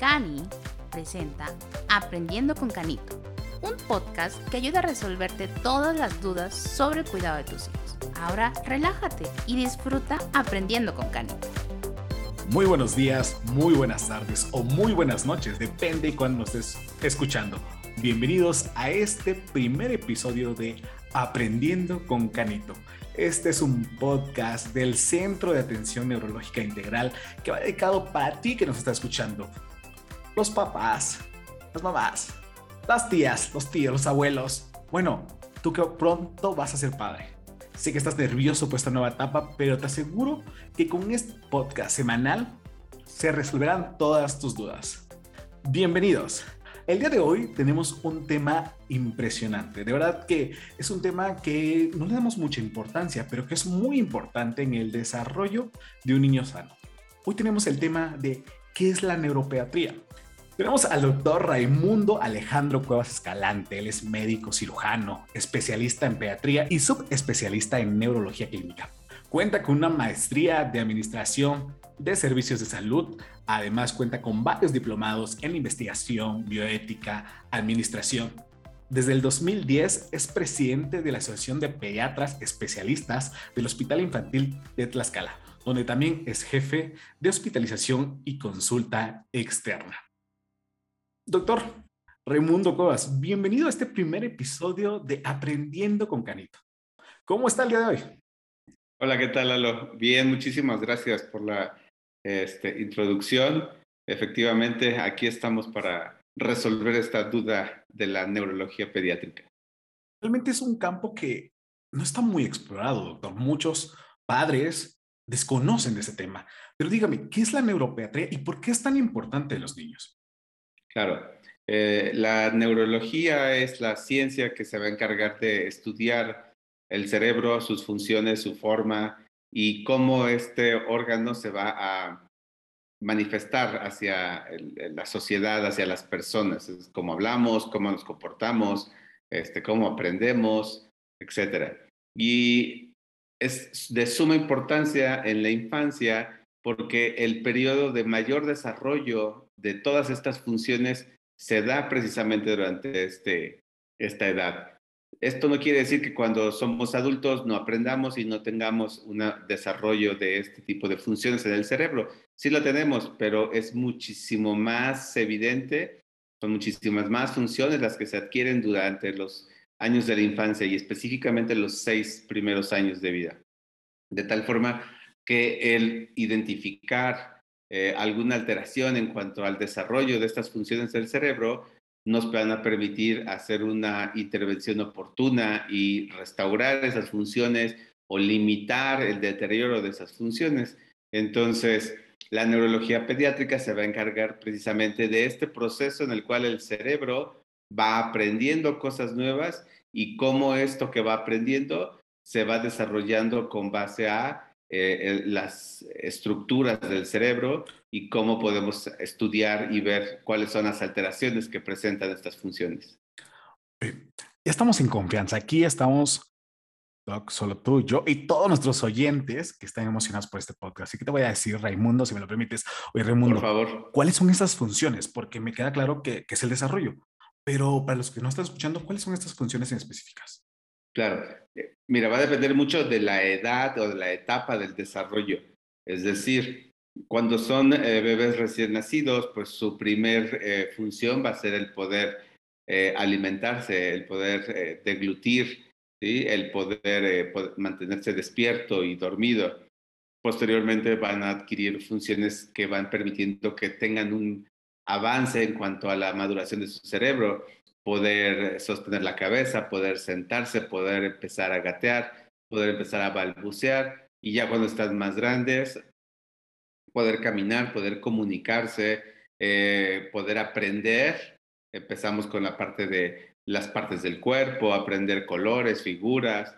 Cani presenta Aprendiendo con Canito, un podcast que ayuda a resolverte todas las dudas sobre el cuidado de tus hijos. Ahora relájate y disfruta aprendiendo con Canito. Muy buenos días, muy buenas tardes o muy buenas noches, depende de cuándo nos estés escuchando. Bienvenidos a este primer episodio de Aprendiendo con Canito. Este es un podcast del Centro de Atención Neurológica Integral que va dedicado para ti que nos está escuchando. Los papás, las mamás, las tías, los tíos, los abuelos. Bueno, tú que pronto vas a ser padre. Sé que estás nervioso por esta nueva etapa, pero te aseguro que con este podcast semanal se resolverán todas tus dudas. Bienvenidos. El día de hoy tenemos un tema impresionante. De verdad que es un tema que no le damos mucha importancia, pero que es muy importante en el desarrollo de un niño sano. Hoy tenemos el tema de qué es la neuropeatría. Tenemos al doctor Raimundo Alejandro Cuevas Escalante. Él es médico cirujano, especialista en pediatría y subespecialista en neurología clínica. Cuenta con una maestría de administración de servicios de salud. Además, cuenta con varios diplomados en investigación, bioética, administración. Desde el 2010 es presidente de la Asociación de Pediatras Especialistas del Hospital Infantil de Tlaxcala, donde también es jefe de hospitalización y consulta externa. Doctor Raimundo Covas, bienvenido a este primer episodio de Aprendiendo con Canito. ¿Cómo está el día de hoy? Hola, ¿qué tal, Lalo? Bien, muchísimas gracias por la este, introducción. Efectivamente, aquí estamos para resolver esta duda de la neurología pediátrica. Realmente es un campo que no está muy explorado, doctor. Muchos padres desconocen de ese tema. Pero dígame, ¿qué es la neuropediatría y por qué es tan importante en los niños? Claro, eh, la neurología es la ciencia que se va a encargar de estudiar el cerebro, sus funciones, su forma y cómo este órgano se va a manifestar hacia la sociedad, hacia las personas, cómo hablamos, cómo nos comportamos, este, cómo aprendemos, etc. Y es de suma importancia en la infancia porque el periodo de mayor desarrollo de todas estas funciones se da precisamente durante este, esta edad. Esto no quiere decir que cuando somos adultos no aprendamos y no tengamos un desarrollo de este tipo de funciones en el cerebro. Sí lo tenemos, pero es muchísimo más evidente, son muchísimas más funciones las que se adquieren durante los años de la infancia y específicamente los seis primeros años de vida. De tal forma que el identificar eh, alguna alteración en cuanto al desarrollo de estas funciones del cerebro nos van a permitir hacer una intervención oportuna y restaurar esas funciones o limitar el deterioro de esas funciones. Entonces, la neurología pediátrica se va a encargar precisamente de este proceso en el cual el cerebro va aprendiendo cosas nuevas y cómo esto que va aprendiendo se va desarrollando con base a eh, las estructuras del cerebro y cómo podemos estudiar y ver cuáles son las alteraciones que presentan estas funciones. Ya estamos en confianza. Aquí estamos, Doc, solo tú, yo y todos nuestros oyentes que están emocionados por este podcast. Así que te voy a decir, Raimundo, si me lo permites. Oye, Raimundo, por favor. ¿cuáles son esas funciones? Porque me queda claro que, que es el desarrollo. Pero para los que no están escuchando, ¿cuáles son estas funciones en específicas? Claro, eh, mira, va a depender mucho de la edad o de la etapa del desarrollo. Es decir, cuando son eh, bebés recién nacidos, pues su primer eh, función va a ser el poder alimentarse, el poder deglutir, ¿sí? el poder, poder mantenerse despierto y dormido. Posteriormente van a adquirir funciones que van permitiendo que tengan un avance en cuanto a la maduración de su cerebro poder sostener la cabeza, poder sentarse, poder empezar a gatear, poder empezar a balbucear y ya cuando están más grandes, poder caminar, poder comunicarse, eh, poder aprender. Empezamos con la parte de las partes del cuerpo, aprender colores, figuras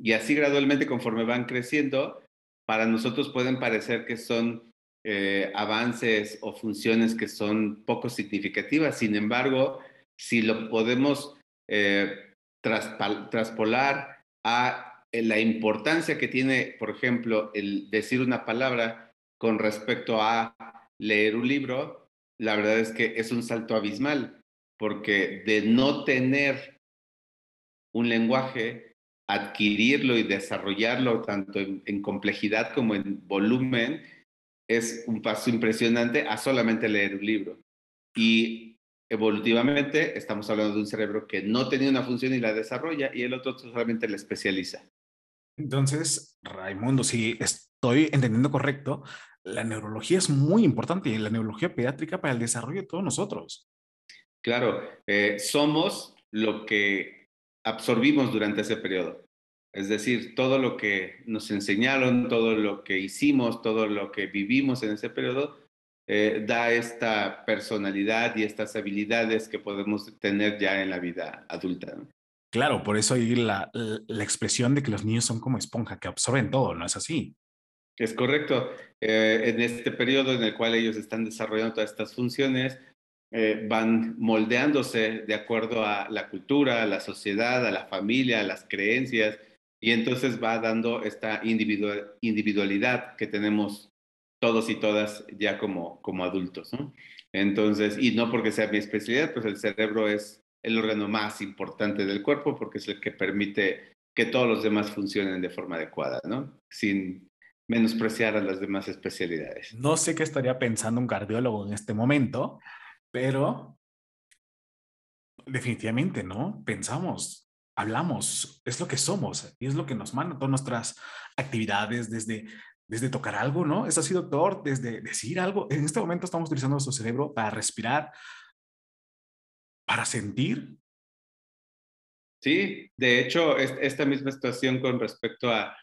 y así gradualmente conforme van creciendo, para nosotros pueden parecer que son eh, avances o funciones que son poco significativas. Sin embargo, si lo podemos eh, traspolar a eh, la importancia que tiene, por ejemplo, el decir una palabra con respecto a leer un libro, la verdad es que es un salto abismal, porque de no tener un lenguaje, adquirirlo y desarrollarlo tanto en, complejidad como en volumen, es un paso impresionante a solamente leer un libro. Y evolutivamente estamos hablando de un cerebro que no tenía una función y la desarrolla y el otro solamente la especializa. Entonces, Raimundo, si estoy entendiendo correcto, la neurología es muy importante y la neurología pediátrica para el desarrollo de todos nosotros. Claro, eh, somos lo que absorbimos durante ese periodo. Es decir, todo lo que nos enseñaron, todo lo que hicimos, todo lo que vivimos en ese periodo, eh, da esta personalidad y estas habilidades que podemos tener ya en la vida adulta. Claro, por eso hay la, la, expresión de que los niños son como esponja, que absorben todo, ¿no es así? Es correcto. Eh, en este periodo en el cual ellos están desarrollando todas estas funciones, eh, van moldeándose de acuerdo a la cultura, a la sociedad, a la familia, a las creencias, y entonces va dando esta individualidad que tenemos todos y todas ya como, como adultos. Entonces, y no porque sea mi especialidad, pues el cerebro es el órgano más importante del cuerpo porque es el que permite que todos los demás funcionen de forma adecuada, ¿no? Sin menospreciar a las demás especialidades. No sé qué estaría pensando un cardiólogo en este momento, pero definitivamente, ¿no? Pensamos, hablamos, es lo que somos y es lo que nos manda todas nuestras actividades desde desde tocar algo, ¿no? Es así, doctor, desde decir algo. En este momento estamos utilizando nuestro cerebro para respirar, para sentir. Sí, de hecho, esta misma situación con respecto a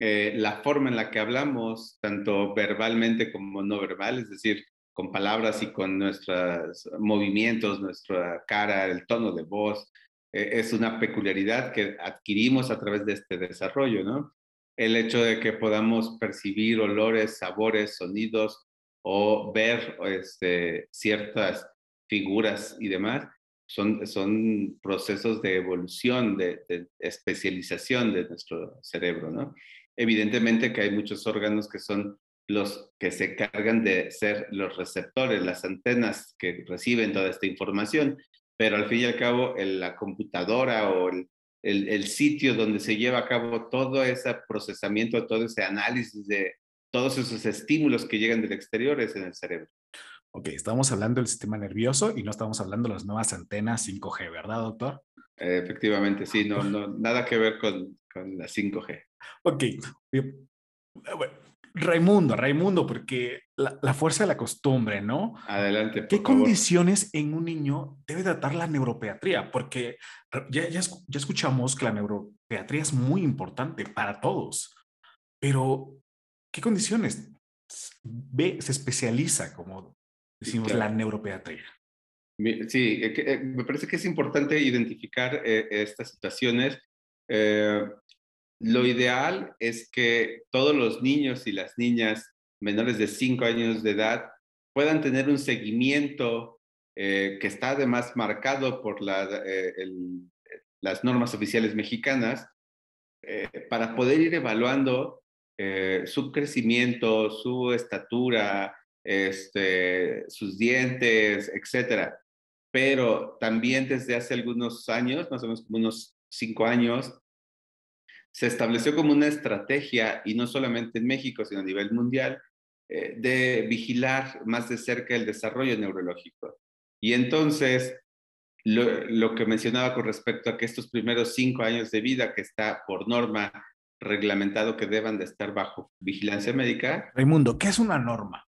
eh, la forma en la que hablamos, tanto verbalmente como no verbal, es decir, con palabras y con nuestros movimientos, nuestra cara, el tono de voz, eh, es una peculiaridad que adquirimos a través de este desarrollo, ¿no? El hecho de que podamos percibir olores, sabores, sonidos o ver este, ciertas figuras y demás, son, son procesos de evolución, de, especialización de nuestro cerebro, ¿no? Evidentemente que hay muchos órganos que son los que se cargan de ser los receptores, las antenas que reciben toda esta información, pero al fin y al cabo la computadora o el, el, sitio donde se lleva a cabo todo ese procesamiento, todo ese análisis de todos esos estímulos que llegan del exterior es en el cerebro. Ok, estamos hablando del sistema nervioso y no estamos hablando de las nuevas antenas 5G, ¿verdad, doctor? efectivamente, sí, no, no, nada que ver con, con la 5G. Ok, eh, bueno, Raimundo, Raimundo, porque la, fuerza de la costumbre, ¿no? Adelante. ¿Qué condiciones en un niño debe tratar la neuropediatría? Porque ya, ya, ya escuchamos que la neuropediatría es muy importante para todos, pero ¿qué condiciones ve, se especializa como decimos, la neuropediatría. Sí, eh, eh, me parece que es importante identificar eh, estas situaciones. Lo ideal es que todos los niños y las niñas menores de 5 años de edad puedan tener un seguimiento que está además marcado por la, las normas oficiales mexicanas para poder ir evaluando su crecimiento, su estatura, este, sus dientes, etcétera. Pero también desde hace algunos años, más o menos unos cinco años, se estableció como una estrategia, y no solamente en México, sino a nivel mundial, eh, de vigilar más de cerca el desarrollo neurológico. Y entonces, lo, lo, que mencionaba con respecto a que estos primeros cinco años de vida, que está por norma reglamentado que deban de estar bajo vigilancia médica. Raimundo, ¿qué es una norma?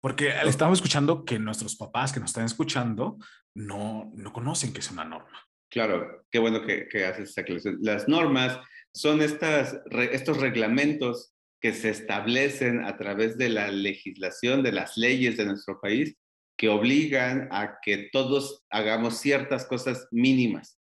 Porque estamos escuchando que nuestros papás que nos están escuchando no, no conocen que es una norma. Claro, qué bueno que, que haces esta aclaración. Las normas son estas, estos reglamentos que se establecen a través de la legislación, de las leyes de nuestro país, que obligan a que todos hagamos ciertas cosas mínimas,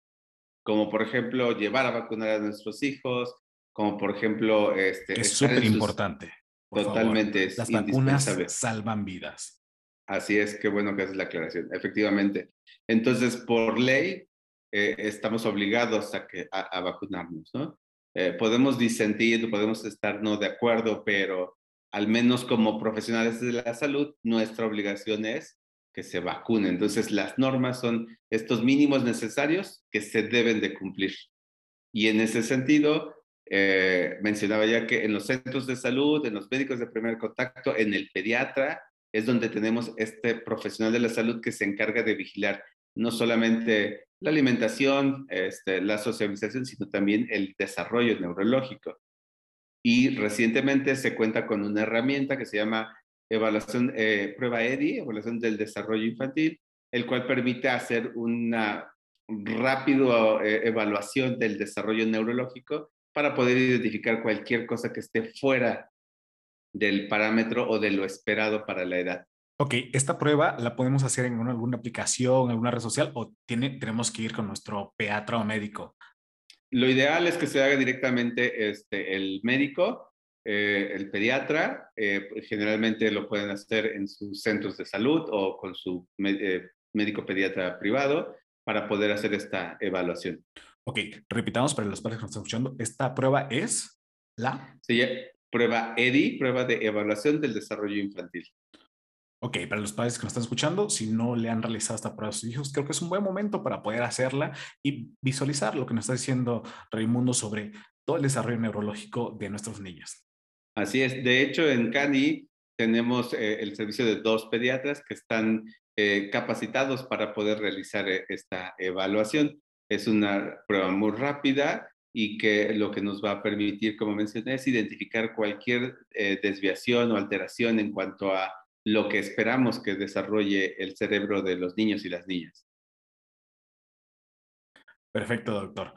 como por ejemplo llevar a vacunar a nuestros hijos, como por ejemplo... Este, es súper importante. Totalmente. Las vacunas salvan vidas. Así es, qué bueno que haces la aclaración. Efectivamente. Entonces, por ley, eh, estamos obligados a, que, a, vacunarnos, ¿no? Eh, podemos disentir, podemos estar no de acuerdo, pero al menos como profesionales de la salud, nuestra obligación es que se vacune. Entonces, las normas son estos mínimos necesarios que se deben de cumplir. Y en ese sentido, eh, mencionaba ya que en los centros de salud, en los médicos de primer contacto, en el pediatra, es donde tenemos este profesional de la salud que se encarga de vigilar no solamente la alimentación, este, la socialización, sino también el desarrollo neurológico. Y recientemente se cuenta con una herramienta que se llama evaluación, eh, prueba EDI, evaluación del desarrollo infantil, el cual permite hacer una rápida eh, evaluación del desarrollo neurológico para poder identificar cualquier cosa que esté fuera del parámetro o de lo esperado para la edad. Ok, esta prueba la podemos hacer en alguna aplicación, alguna red social o tiene, tenemos que ir con nuestro pediatra o médico. Lo ideal es que se haga directamente este, el médico eh, el pediatra, eh, pues, generalmente lo pueden hacer en sus centros de salud o con su eh, médico pediatra privado para poder hacer esta evaluación. Ok, repitamos para los padres que nos están escuchando, esta prueba es la... Sí, prueba EDI, prueba de evaluación del desarrollo infantil. Ok, para los padres que nos están escuchando, si no le han realizado esta prueba a sus hijos, creo que es un buen momento para poder hacerla y visualizar lo que nos está diciendo Raimundo sobre todo el desarrollo neurológico de nuestros niños. Así es. De hecho, en CANI tenemos eh, el servicio de dos pediatras que están eh, capacitados para poder realizar eh, esta evaluación. Es una prueba muy rápida y que lo que nos va a permitir, como mencioné, es identificar cualquier desviación o alteración en cuanto a lo que esperamos que desarrolle el cerebro de los niños y las niñas. Perfecto, doctor.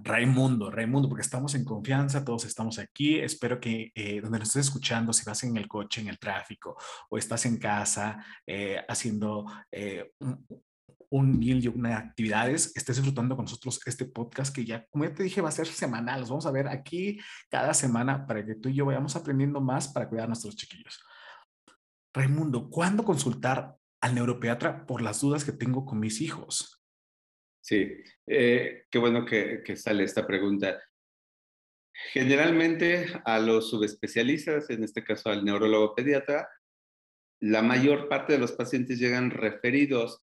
Raimundo, Raimundo, porque estamos en confianza, todos estamos aquí. Espero que eh, donde nos estés escuchando, si vas en el coche, en el tráfico, o estás en casa eh, haciendo eh, un, un mil y una actividades, estés disfrutando con nosotros este podcast que ya, como ya te dije, va a ser semanal. Los vamos a ver aquí cada semana para que tú y yo vayamos aprendiendo más para cuidar a nuestros chiquillos. Raimundo, ¿cuándo consultar al neuropediatra por las dudas que tengo con mis hijos? Sí, eh, qué bueno que, sale esta pregunta. Generalmente a los subespecialistas, en este caso al neurólogo pediatra, la mayor parte de los pacientes llegan referidos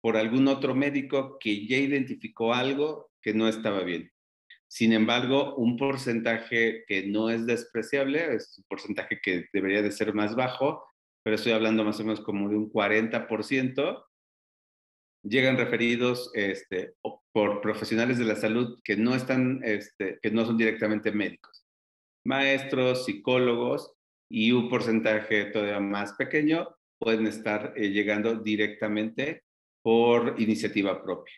por algún otro médico que ya identificó algo que no estaba bien. Sin embargo, un porcentaje que no es despreciable, es un porcentaje que debería de ser más bajo, pero estoy hablando más o menos como de un 40%, llegan referidos este, por profesionales de la salud que no están, este, que no son directamente médicos, maestros, psicólogos y un porcentaje todavía más pequeño pueden estar eh, llegando directamente por iniciativa propia.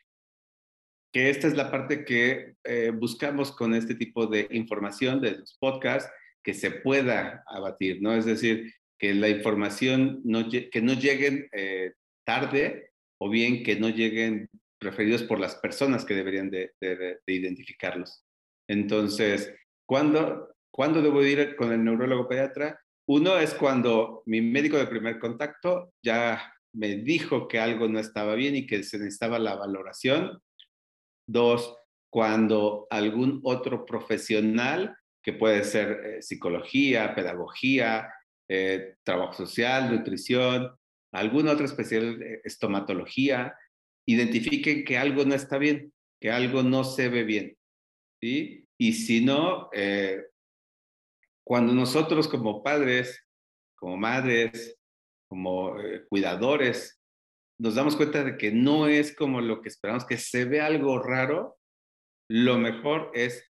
Que esta es la parte que eh, buscamos con este tipo de información de los podcasts, que se pueda abatir, ¿no? Es decir, que la información no, que no lleguen eh, tarde o bien que no lleguen referidos por las personas que deberían de, identificarlos. Entonces, ¿cuándo, ¿cuándo debo ir con el neurólogo pediatra? Uno es cuando mi médico de primer contacto ya me dijo que algo no estaba bien y que se necesitaba la valoración. Dos, cuando algún otro profesional, que puede ser eh, psicología, pedagogía, eh, trabajo social, nutrición, alguna otra especial eh, estomatología, identifiquen que algo no está bien, que algo no se ve bien. ¿sí? Y si no, eh, cuando nosotros como padres, como madres, como cuidadores, nos damos cuenta de que no es como lo que esperamos, que se ve algo raro, lo mejor es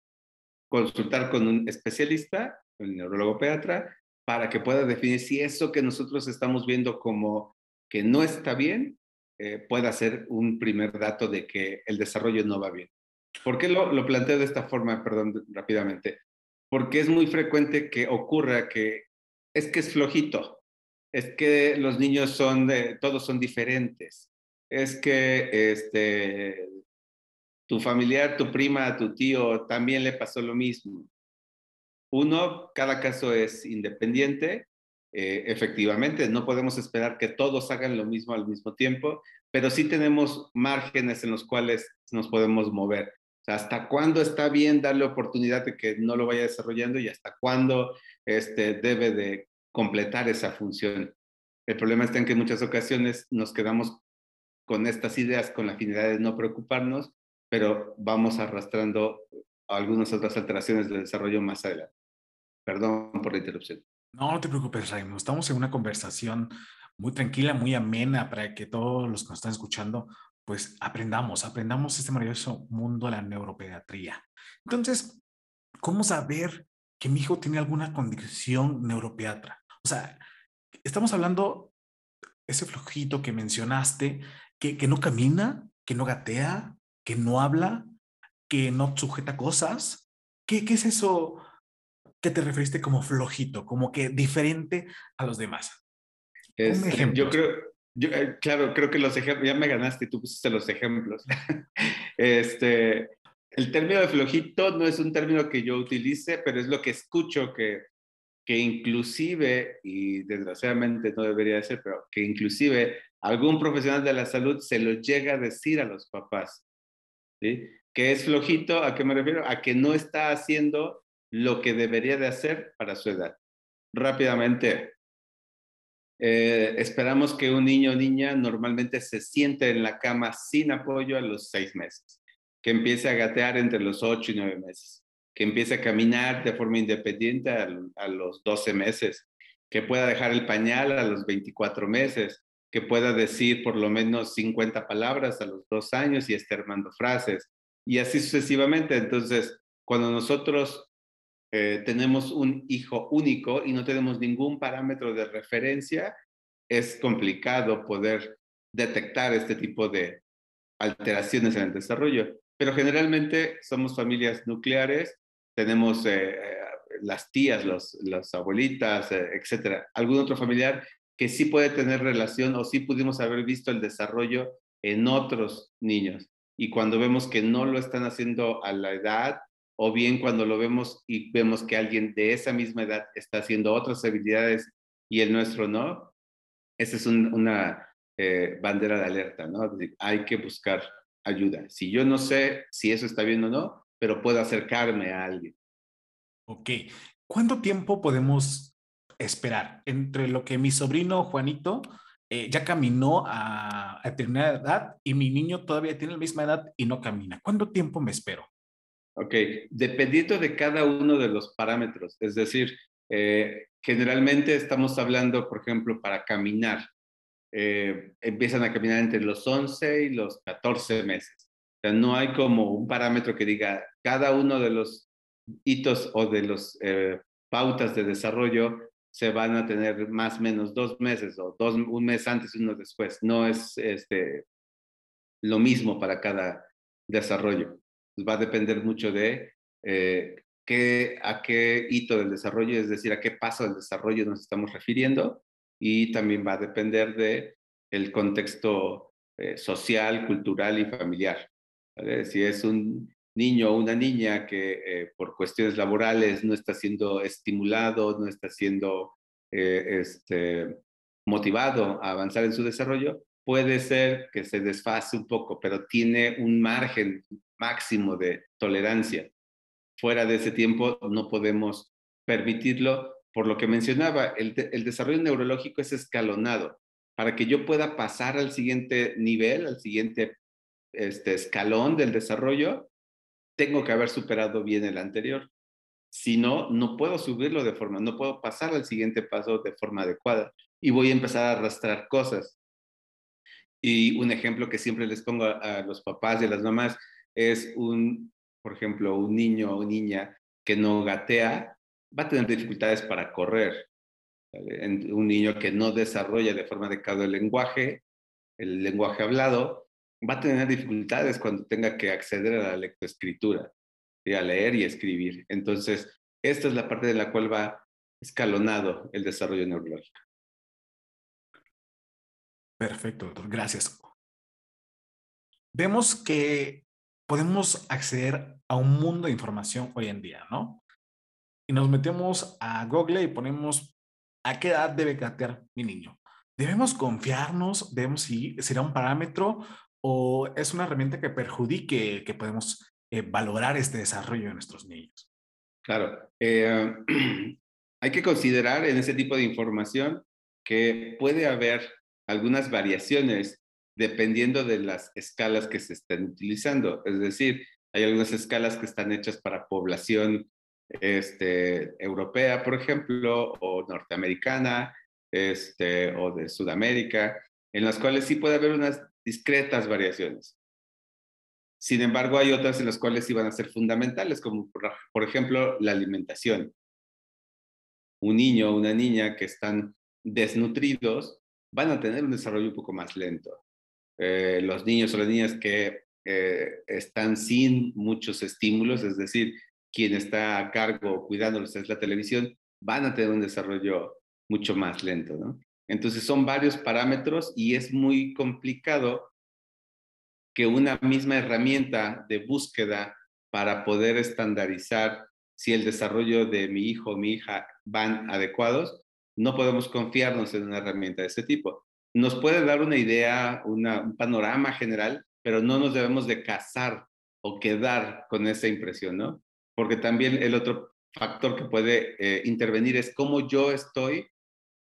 consultar con un especialista, el neurólogo pediatra, para que pueda definir si eso que nosotros estamos viendo como que no está bien eh, pueda ser un primer dato de que el desarrollo no va bien. ¿Por qué lo, lo planteo de esta forma, perdón, rápidamente? Porque es muy frecuente que ocurra que es que es flojito, es que los niños son de, todos son diferentes, es que este, tu familiar, tu prima, tu tío también le pasó lo mismo. Uno, cada caso es independiente. Eh, efectivamente, no podemos esperar que todos hagan lo mismo al mismo tiempo, pero sí tenemos márgenes en los cuales nos podemos mover. hasta cuándo está bien darle oportunidad de que no lo vaya desarrollando y hasta cuándo este, debe de completar esa función. El problema está en que en muchas ocasiones nos quedamos con estas ideas con la finalidad de no preocuparnos, pero vamos arrastrando algunas otras alteraciones del desarrollo más adelante. Perdón por la interrupción. No, no te preocupes, Raimo. Estamos en una conversación muy tranquila, muy amena para que todos los que nos están escuchando, pues aprendamos, aprendamos este maravilloso mundo de la neuropediatría. Entonces, ¿cómo saber que mi hijo tiene alguna condición neuropediatra? O sea, estamos hablando ese flojito que mencionaste, que, que no camina, que no gatea, que no habla, que no sujeta cosas. ¿Qué, qué es eso que te referiste como flojito, como que diferente a los demás? yo creo, yo, eh, claro, creo que los ejemplos, ya me ganaste, tú pusiste los ejemplos. este, el término de flojito no es un término que yo utilice, pero es lo que escucho que, que inclusive, y desgraciadamente no debería de ser, pero que inclusive algún profesional de la salud se lo llega a decir a los papás. ¿sí? Que es flojito, ¿a qué me refiero? A que no está haciendo lo que debería de hacer para su edad. Rápidamente, eh, esperamos que un niño o niña normalmente se siente en la cama sin apoyo a los seis meses, que empiece a gatear entre los ocho y nueve meses, que empiece a caminar de forma independiente a, los doce meses, que pueda dejar el pañal a los 24 meses, que pueda decir por lo menos 50 palabras a los dos años y esté armando frases, y así sucesivamente. Entonces, cuando nosotros eh, tenemos un hijo único y no tenemos ningún parámetro de referencia, es complicado poder detectar este tipo de alteraciones en el desarrollo. Pero generalmente somos familias nucleares, tenemos eh, eh, las tías, los, las abuelitas, etcétera, algún otro familiar que sí puede tener relación o sí pudimos haber visto el desarrollo en otros niños. Y cuando vemos que no lo están haciendo a la edad o bien cuando lo vemos y vemos que alguien de esa misma edad está haciendo otras habilidades y el nuestro no, esa es una eh, bandera de alerta, ¿no? Hay que buscar ayuda. Si yo no sé si eso está bien o no, pero puedo acercarme a alguien. Ok. ¿Cuánto tiempo podemos esperar entre lo que mi sobrino Juanito eh, ya caminó a, a determinada edad y mi niño todavía tiene la misma edad y no camina? ¿Cuánto tiempo me espero? Ok, dependiendo de cada uno de los parámetros, es decir, eh, generalmente estamos hablando, por ejemplo, para caminar, eh, empiezan a caminar entre los 11 y los 14 meses. O sea, no hay como un parámetro que diga cada uno de los hitos o de los eh, pautas de desarrollo se van a tener más o menos dos meses o dos, un mes antes y uno después. No es este, lo mismo para cada desarrollo. Pues, va a depender mucho de eh, qué, a qué hito del desarrollo, es decir, a qué paso del desarrollo nos estamos refiriendo y también va a depender de el contexto eh, social, cultural y familiar. Si es un niño o una niña que eh, por cuestiones laborales no está siendo estimulado, no está siendo este, motivado a avanzar en su desarrollo, puede ser que se desfase un poco, pero tiene un margen máximo de tolerancia. Fuera de ese tiempo no podemos permitirlo. Por lo que mencionaba, el, desarrollo neurológico es escalonado. Para que yo pueda pasar al siguiente nivel, al siguiente este, escalón del desarrollo, tengo que haber superado bien el anterior. Si no, no puedo subirlo de forma, no puedo pasar al siguiente paso de forma adecuada y voy a empezar a arrastrar cosas. Y un ejemplo que siempre les pongo a, a los papás y a las mamás es un, por ejemplo, un niño o niña que no gatea, va a tener dificultades para correr. Un niño que no desarrolla de forma adecuada el lenguaje, el lenguaje hablado, va a tener dificultades cuando tenga que acceder a la lectoescritura, a leer y escribir. Entonces, esta es la parte de la cual va escalonado el desarrollo neurológico. Perfecto, doctor. Gracias. Vemos que podemos acceder a un mundo de información hoy en día, ¿no? Y nos metemos a Google y ponemos a qué edad debe gatear mi niño. ¿Debemos confiarnos? ¿Debemos ir? ¿Será un parámetro o es una herramienta que perjudique que podemos eh, valorar este desarrollo de nuestros niños? Claro. Eh, hay que considerar en ese tipo de información que puede haber algunas variaciones dependiendo de las escalas que se estén utilizando. Es decir, hay algunas escalas que están hechas para población este, europea, por ejemplo, o norteamericana, este, o de Sudamérica, en las cuales sí puede haber unas discretas variaciones. Sin embargo, hay otras en las cuales sí van a ser fundamentales, como por, ejemplo la alimentación. Un niño o una niña que están desnutridos van a tener un desarrollo un poco más lento. Eh, los niños o las niñas que eh, están sin muchos estímulos, es decir, quien está a cargo cuidándolos es la televisión, van a tener un desarrollo mucho más lento, ¿no? Entonces son varios parámetros y es muy complicado que una misma herramienta de búsqueda para poder estandarizar si el desarrollo de mi hijo o mi hija van adecuados, no podemos confiarnos en una herramienta de ese tipo. Nos puede dar una idea, un panorama general, pero no nos debemos de casar o quedar con esa impresión, ¿no? Porque también el otro factor que puede eh, intervenir es cómo yo estoy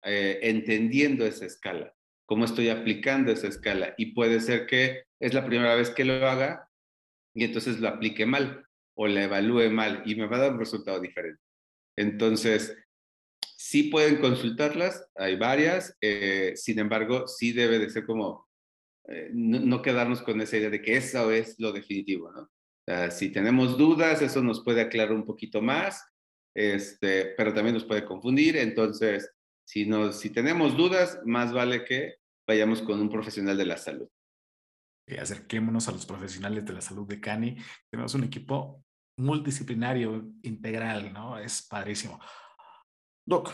eh, entendiendo esa escala, cómo estoy aplicando esa escala. Y puede ser que es la primera vez que lo haga y entonces lo aplique mal o la evalúe mal y me va a dar un resultado diferente. Entonces, sí pueden consultarlas, hay varias, eh, sin embargo, sí debe de ser como eh, no, quedarnos con esa idea de que eso es lo definitivo, ¿no? si tenemos dudas, eso nos puede aclarar un poquito más, este, pero también nos puede confundir, entonces si, si tenemos dudas, más vale que vayamos con un profesional de la salud. acerquémonos a los profesionales de la salud de Cani. Tenemos un equipo multidisciplinario, integral, ¿no? Es padrísimo. Doc,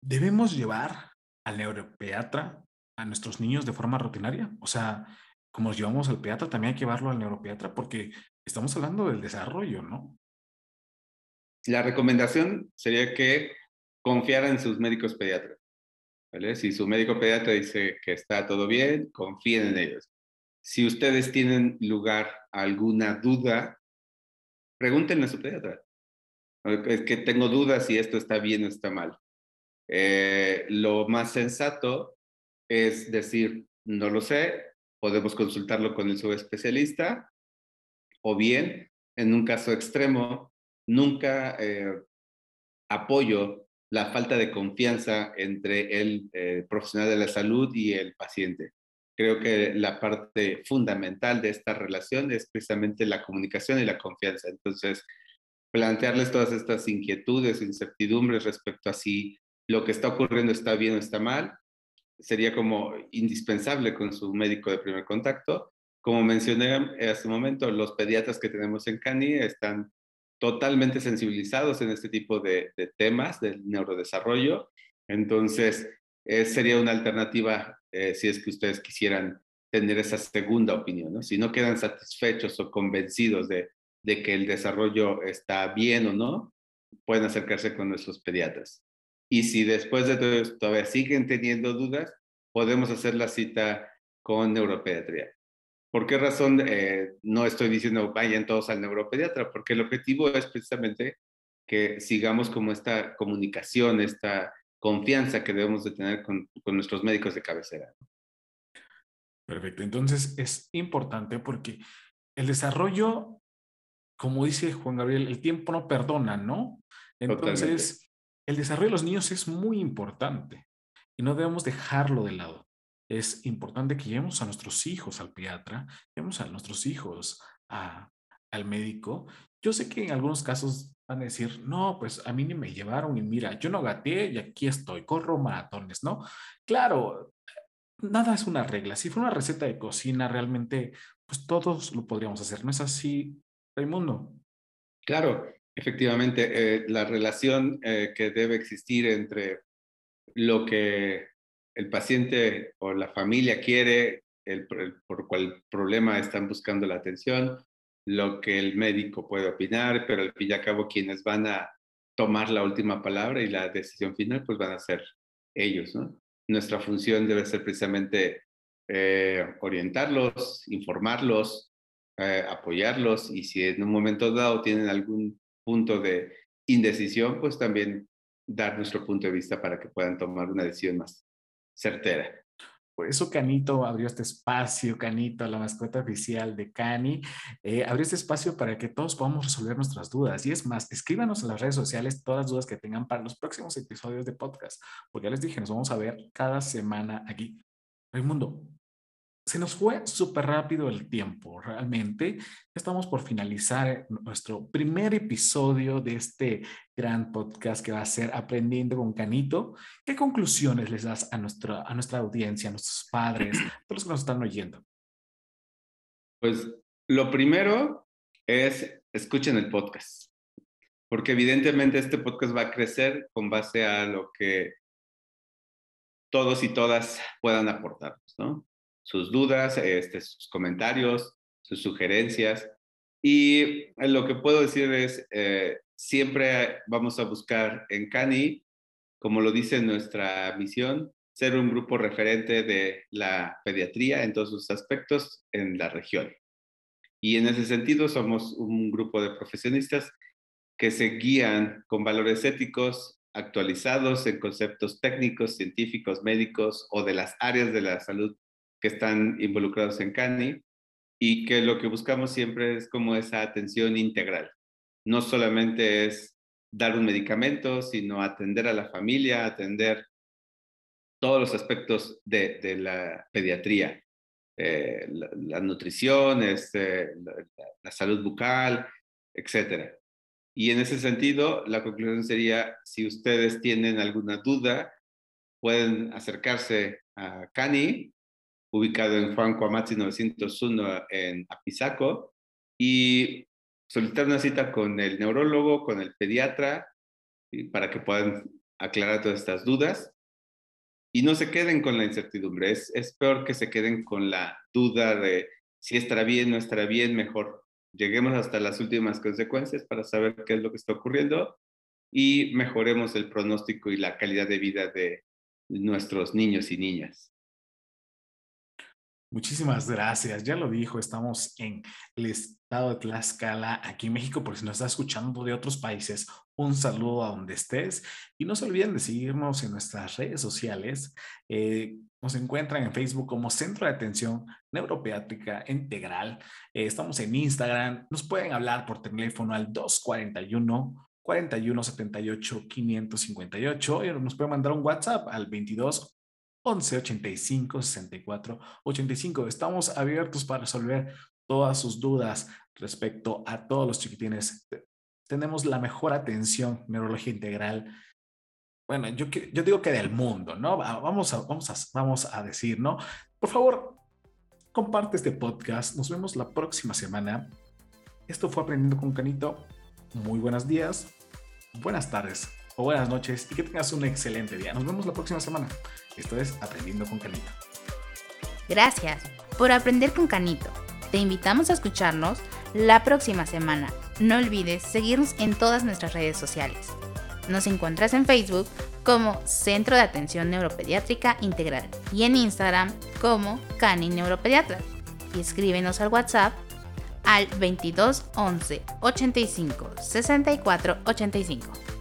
¿debemos llevar al neuropediatra a nuestros niños de forma rutinaria? O sea, como llevamos al pediatra, también hay que llevarlo al neuropediatra porque estamos hablando del desarrollo, ¿no? La recomendación sería que confiar en sus médicos pediatras. ¿vale? Si su médico pediatra dice que está todo bien, confíen en ellos. Si ustedes tienen lugar alguna duda, pregúntenle a su pediatra. Es que tengo dudas si esto está bien o está mal. Eh, lo más sensato es decir, no lo sé, podemos consultarlo con el subespecialista, o bien, en un caso extremo, nunca eh, apoyo la falta de confianza entre el eh, profesional de la salud y el paciente. Creo que la parte fundamental de esta relación es precisamente la comunicación y la confianza. Entonces, plantearles todas estas inquietudes, incertidumbres respecto a si lo que está ocurriendo está bien o está mal, sería como indispensable con su médico de primer contacto. Como mencioné hace un momento, los pediatras que tenemos en CANI están totalmente sensibilizados en este tipo de, temas del neurodesarrollo. Entonces, eh, sería una alternativa eh, si es que ustedes quisieran tener esa segunda opinión. Si no quedan satisfechos o convencidos de, de que el desarrollo está bien o no, pueden acercarse con nuestros pediatras. Y si después de todo esto todavía siguen teniendo dudas, podemos hacer la cita con neuropediatría. ¿Por qué razón eh, no estoy diciendo vayan todos al neuropediatra? Porque el objetivo es precisamente que sigamos como esta comunicación, esta confianza que debemos de tener con, con nuestros médicos de cabecera. Perfecto. Entonces es importante porque el desarrollo, como dice Juan Gabriel, el tiempo no perdona, ¿no? Entonces, el desarrollo de los niños es muy importante y no debemos dejarlo de lado es importante que llevemos a nuestros hijos al pediatra, llevemos a nuestros hijos al médico. Yo sé que en algunos casos van a decir, no, pues a mí ni me llevaron y mira, yo no gateé y aquí estoy, corro maratones, ¿no? Claro, nada es una regla. Si fuera una receta de cocina, realmente, pues todos lo podríamos hacer. ¿No es así, Raimundo? Claro, efectivamente, eh, la relación eh, que debe existir entre lo que el paciente o la familia quiere, el, por cuál problema están buscando la atención, lo que el médico puede opinar, pero al fin y al cabo quienes van a tomar la última palabra y la decisión final, pues van a ser ellos, ¿no? Nuestra función debe ser precisamente eh, orientarlos, informarlos, eh, apoyarlos y si en un momento dado tienen algún punto de indecisión, pues también dar nuestro punto de vista para que puedan tomar una decisión más certera. Por eso Canito abrió este espacio, Canito, la mascota oficial de Cani, eh, abrió este espacio para que todos podamos resolver nuestras dudas. Y es más, escríbanos en las redes sociales todas las dudas que tengan para los próximos episodios de podcast, porque ya les dije, nos vamos a ver cada semana aquí. Raimundo, se nos fue súper rápido el tiempo, realmente. Estamos por finalizar nuestro primer episodio de este gran podcast que va a ser Aprendiendo con Canito. ¿Qué conclusiones les das a nuestra, a nuestra audiencia, a nuestros padres, a todos los que nos están oyendo? Pues lo primero es escuchen el podcast, porque evidentemente este podcast va a crecer con base a lo que todos y todas puedan aportarnos, ¿no? Sus dudas, este, sus comentarios, sus sugerencias. Y lo que puedo decir es, eh, siempre vamos a buscar en CANI, como lo dice nuestra misión, ser un grupo referente de la pediatría en todos sus aspectos en la región. Y en ese sentido somos un grupo de profesionistas que se guían con valores éticos actualizados en conceptos técnicos, científicos, médicos o de las áreas de la salud que están involucrados en CANI y que lo que buscamos siempre es como esa atención integral. No solamente es dar un medicamento, sino atender a la familia, atender todos los aspectos de, de la pediatría, eh, la, nutrición, este, la, la, salud bucal, etc. Y en ese sentido, la conclusión sería, si ustedes tienen alguna duda, pueden acercarse a CANI ubicado en Juan Cuamatzi 901 en Apizaco, y solicitar una cita con el neurólogo, con el pediatra, para que puedan aclarar todas estas dudas. Y no se queden con la incertidumbre, es, es peor que se queden con la duda de si estará bien, no estará bien, mejor lleguemos hasta las últimas consecuencias para saber qué es lo que está ocurriendo y mejoremos el pronóstico y la calidad de vida de nuestros niños y niñas. Muchísimas gracias. Ya lo dijo, estamos en el estado de Tlaxcala, aquí en México, por si nos está escuchando de otros países, un saludo a donde estés. Y no se olviden de seguirnos en nuestras redes sociales. Eh, nos encuentran en Facebook como Centro de Atención Neuropediátrica Integral. Eh, estamos en Instagram. Nos pueden hablar por teléfono al 241 4178 558 y nos pueden mandar un WhatsApp al 22 11 85 64 85. Estamos abiertos para resolver todas sus dudas respecto a todos los chiquitines. Tenemos la mejor atención neurología integral. Bueno, yo, yo digo que del mundo, ¿no? Vamos a, vamos, a, vamos a decir, ¿no? Por favor, comparte este podcast. Nos vemos la próxima semana. Esto fue Aprendiendo con Canito. Muy buenos días, buenas tardes o buenas noches y que tengas un excelente día. Nos vemos la próxima semana. Esto es Aprendiendo con Canito. Gracias por aprender con Canito. Te invitamos a escucharnos la próxima semana. No olvides seguirnos en todas nuestras redes sociales. Nos encuentras en Facebook como Centro de Atención Neuropediátrica Integral y en Instagram como Cani Neuropediatra. Y escríbenos al WhatsApp al 22 11 85 64 85.